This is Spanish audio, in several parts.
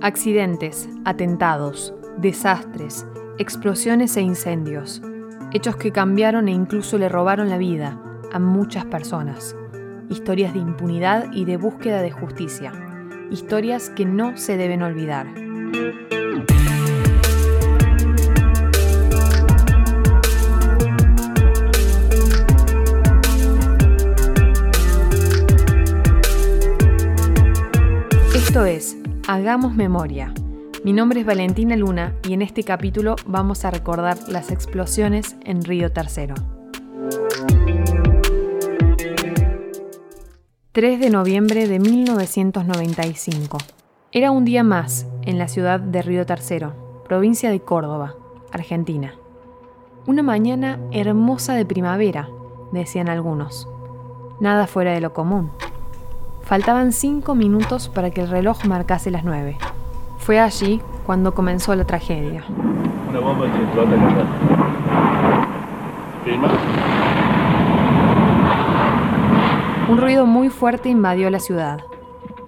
Accidentes, atentados, desastres, explosiones e incendios. Hechos que cambiaron e incluso le robaron la vida a muchas personas. Historias de impunidad y de búsqueda de justicia. Historias que no se deben olvidar. Hagamos Memoria. Mi nombre es Valentina Luna y en este capítulo vamos a recordar las explosiones en Río Tercero. 3 de noviembre de 1995. Era un día más en la ciudad de Río Tercero, provincia de Córdoba, Argentina. Una mañana hermosa de primavera, decían algunos. Nada fuera de lo común. Faltaban cinco minutos para que el reloj marcase las nueve. Fue allí cuando comenzó la tragedia. Una bomba que explota en Un ruido muy fuerte invadió la ciudad.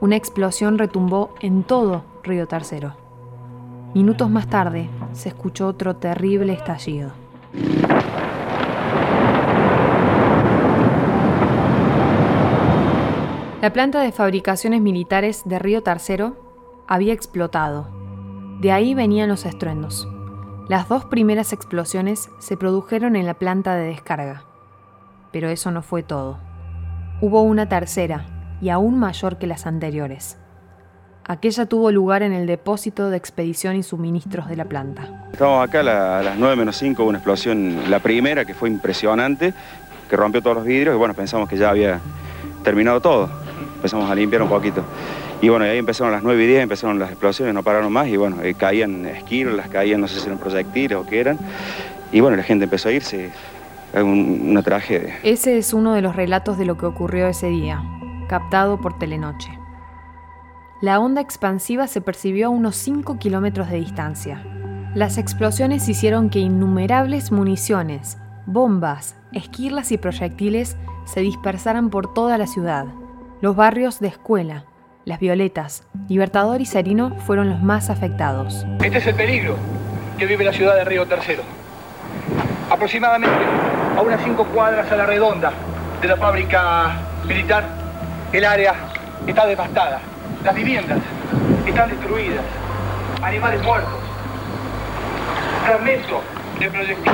Una explosión retumbó en todo Río Tercero. Minutos más tarde se escuchó otro terrible estallido. La planta de fabricaciones militares de Río Tercero había explotado. De ahí venían los estruendos. Las dos primeras explosiones se produjeron en la planta de descarga. Pero eso no fue todo. Hubo una tercera, y aún mayor que las anteriores. Aquella tuvo lugar en el depósito de expedición y suministros de la planta. Estamos acá a, las 9 menos 5, una explosión, la primera que fue impresionante, que rompió todos los vidrios y bueno, pensamos que ya había terminado todo empezamos a limpiar un poquito. Y bueno, ahí empezaron las 9 y 10, empezaron las explosiones, no pararon más y bueno, eh, caían las caían, no sé si eran proyectiles o qué eran. Y bueno, la gente empezó a irse, una tragedia. Ese es uno de los relatos de lo que ocurrió ese día, captado por Telenoche. La onda expansiva se percibió a unos 5 kilómetros de distancia. Las explosiones hicieron que innumerables municiones, bombas, esquirlas y proyectiles se dispersaran por toda la ciudad. Los barrios de Escuela, Las Violetas, Libertador y Serino fueron los más afectados. Este es el peligro que vive la ciudad de Río Tercero. Aproximadamente a unas cinco cuadras a la redonda de la fábrica militar, el área está devastada. Las viviendas están destruidas, animales muertos, fragmentos de proyectiles,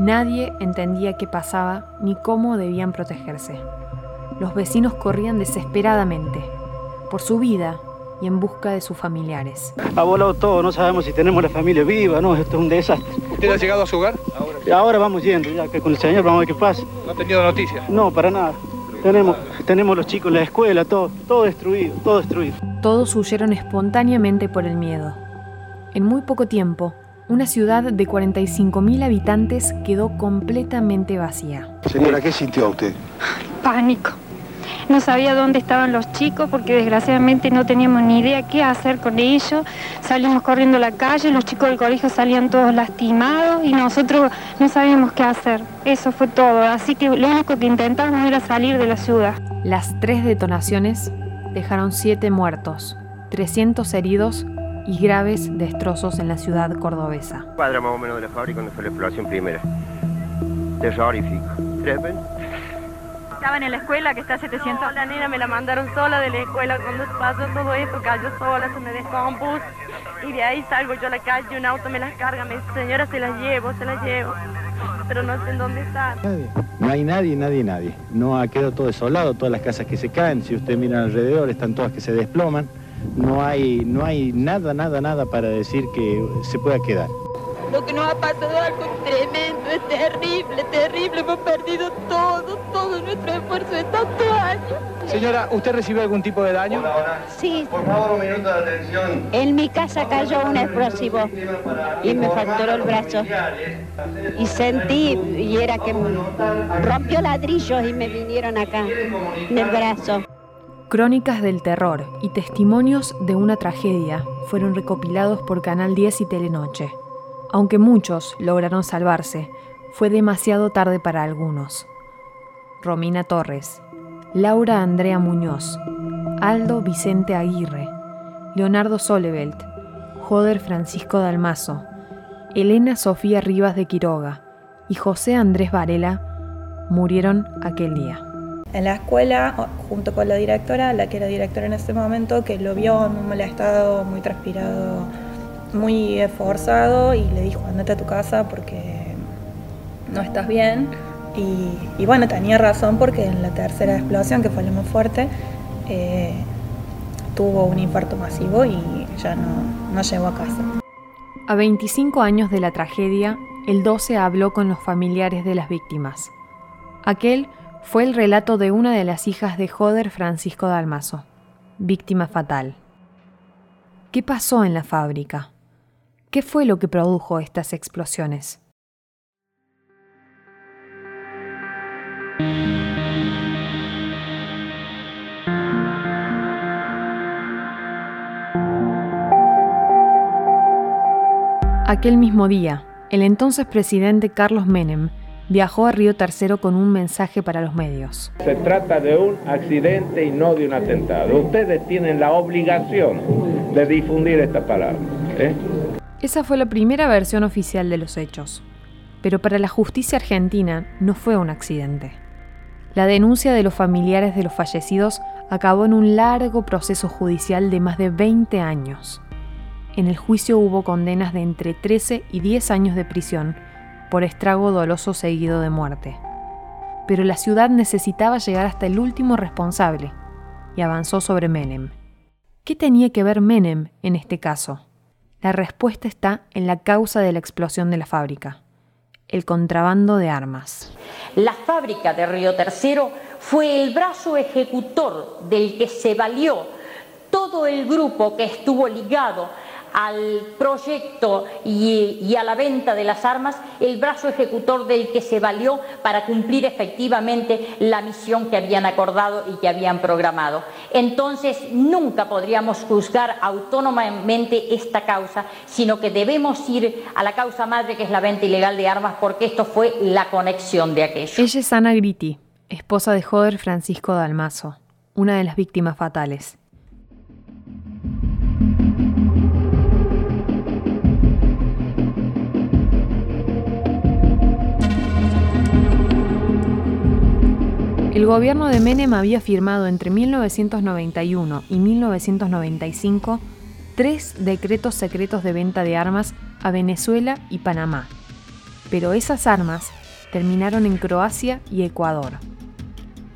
Nadie entendía qué pasaba ni cómo debían protegerse. Los vecinos corrían desesperadamente, por su vida y en busca de sus familiares. Ha volado todo, no sabemos si tenemos la familia viva, no, esto es un desastre. ¿Usted ha llegado a su hogar? Ahora, Ahora vamos yendo, ya que con el señor vamos a ver qué pasa. ¿No ha tenido noticias? No, para nada. Tenemos, tenemos los chicos en la escuela, todo, todo destruido, todo destruido. Todos huyeron espontáneamente por el miedo. En muy poco tiempo, una ciudad de 45.000 habitantes quedó completamente vacía. Señora, ¿qué sintió usted? Pánico. No sabía dónde estaban los chicos porque desgraciadamente no teníamos ni idea qué hacer con ellos. Salimos corriendo a la calle, los chicos del colegio salían todos lastimados y nosotros no sabíamos qué hacer. Eso fue todo. Así que lo único que intentamos era salir de la ciudad. Las tres detonaciones dejaron siete muertos, 300 heridos y graves destrozos en la ciudad cordobesa. Cuadra más o menos de la fábrica donde fue la exploración primera. Terrorífico. Estaban en la escuela que está a 700. la nena me la mandaron sola de la escuela cuando pasó todo esto, cayó sola, se me descompuso. Y de ahí salgo yo a la calle, un auto me las carga, me dice, señora, se las llevo, se las llevo. Pero no sé en dónde están. No hay nadie, nadie, nadie. No ha quedado todo desolado, todas las casas que se caen, si usted mira alrededor, están todas que se desploman no hay, no hay nada, nada, nada para decir que se pueda quedar. Lo que nos ha pasado es algo tremendo, es terrible, terrible. Hemos perdido todo, todo nuestro esfuerzo de tantos años. Señora, ¿usted recibió algún tipo de daño? Sí. Por favor, un minuto de atención. En mi casa cayó un explosivo y me fracturó el brazo. Y sentí, y era que rompió ladrillos y me vinieron acá, en el brazo. Crónicas del terror y testimonios de una tragedia fueron recopilados por Canal 10 y Telenoche. Aunque muchos lograron salvarse, fue demasiado tarde para algunos. Romina Torres, Laura Andrea Muñoz, Aldo Vicente Aguirre, Leonardo Solevelt, Joder Francisco Dalmazo, Elena Sofía Rivas de Quiroga y José Andrés Varela murieron aquel día. En la escuela, junto con la directora, la que era directora en ese momento, que lo vio en un mal estado, muy transpirado, muy esforzado, y le dijo, andate a tu casa porque no estás bien. Y, bueno, tenía razón porque en la tercera explosión, que fue la más fuerte, eh, tuvo un infarto masivo y ya no, no llegó a casa. A 25 años de la tragedia, el 12 habló con los familiares de las víctimas. Aquel fue el relato de una de las hijas de Joder Francisco Dalmazo, víctima fatal. ¿Qué pasó en la fábrica? ¿Qué fue lo que produjo estas explosiones? Aquel mismo día, el entonces presidente Carlos Menem viajó a Río Tercero con un mensaje para los medios. Se trata de un accidente y no de un atentado. Ustedes tienen la obligación de difundir esta palabra. ¿eh? Esa fue la primera versión oficial de los hechos. Pero para la justicia argentina no fue un accidente. La denuncia de los familiares de los fallecidos acabó en un largo proceso judicial de más de 20 años. En el juicio hubo condenas de entre 13 y 10 años de prisión por estrago doloso seguido de muerte. Pero la ciudad necesitaba llegar hasta el último responsable y avanzó sobre Menem. ¿Qué tenía que ver Menem en este caso? La respuesta está en la causa de la explosión de la fábrica, el contrabando de armas. La fábrica de Río Tercero fue el brazo ejecutor del que se valió todo el grupo que estuvo ligado al proyecto y, a la venta de las armas el brazo ejecutor del que se valió para cumplir efectivamente la misión que habían acordado y que habían programado. Entonces, nunca podríamos juzgar autónomamente esta causa, sino que debemos ir a la causa madre que es la venta ilegal de armas, porque esto fue la conexión de aquello. Ella es Ana Gritti, esposa de Joder Francisco Dalmazo, una de las víctimas fatales. El gobierno de Menem había firmado entre 1991 y 1995 tres decretos secretos de venta de armas a Venezuela y Panamá. Pero esas armas terminaron en Croacia y Ecuador.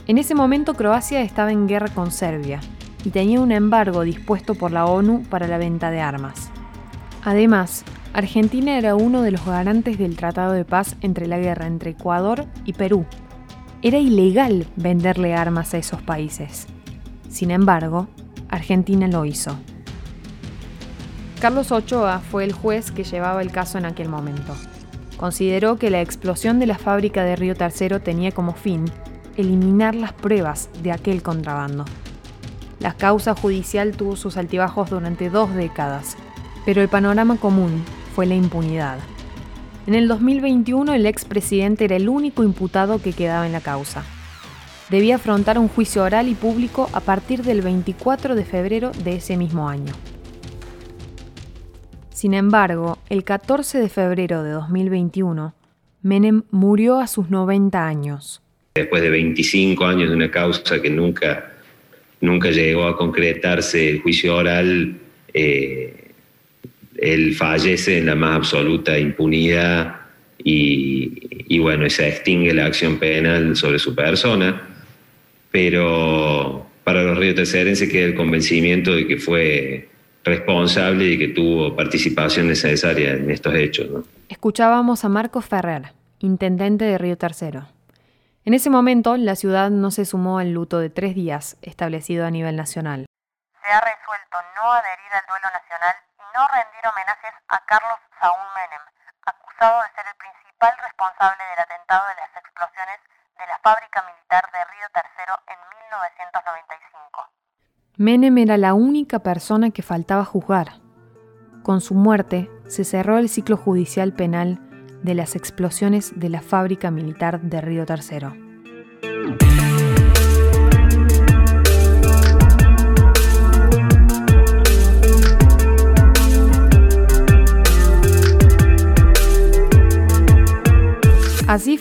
En ese momento Croacia estaba en guerra con Serbia y tenía un embargo dispuesto por la ONU para la venta de armas. Además, Argentina era uno de los garantes del Tratado de Paz entre la guerra entre Ecuador y Perú, era ilegal venderle armas a esos países. Sin embargo, Argentina lo hizo. Carlos Ochoa fue el juez que llevaba el caso en aquel momento. Consideró que la explosión de la fábrica de Río Tercero tenía como fin eliminar las pruebas de aquel contrabando. La causa judicial tuvo sus altibajos durante dos décadas, pero el panorama común fue la impunidad. En el 2021 el expresidente era el único imputado que quedaba en la causa. Debía afrontar un juicio oral y público a partir del 24 de febrero de ese mismo año. Sin embargo, el 14 de febrero de 2021, Menem murió a sus 90 años. Después de 25 años de una causa que nunca, nunca llegó a concretarse el juicio oral, eh, él fallece en la más absoluta impunidad y, bueno, se extingue la acción penal sobre su persona, pero para los ríos se queda el convencimiento de que fue responsable y que tuvo participación necesaria en estos hechos. Escuchábamos a Marcos Ferrer, intendente de Río Tercero. En ese momento, la ciudad no se sumó al luto de tres días establecido a nivel nacional. Se ha resuelto no adherir al duelo nacional no rendir homenajes a Carlos Saúl Menem, acusado de ser el principal responsable del atentado de las explosiones de la fábrica militar de Río Tercero en 1995. Menem era la única persona que faltaba juzgar. Con su muerte se cerró el ciclo judicial penal de las explosiones de la fábrica militar de Río Tercero.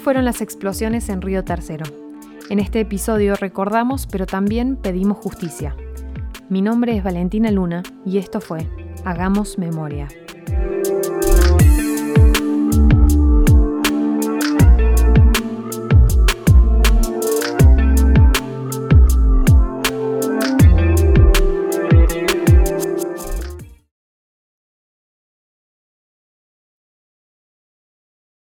Fueron las explosiones en Río Tercero. En este episodio recordamos, pero también pedimos justicia. Mi nombre es Valentina Luna y esto fue Hagamos Memoria.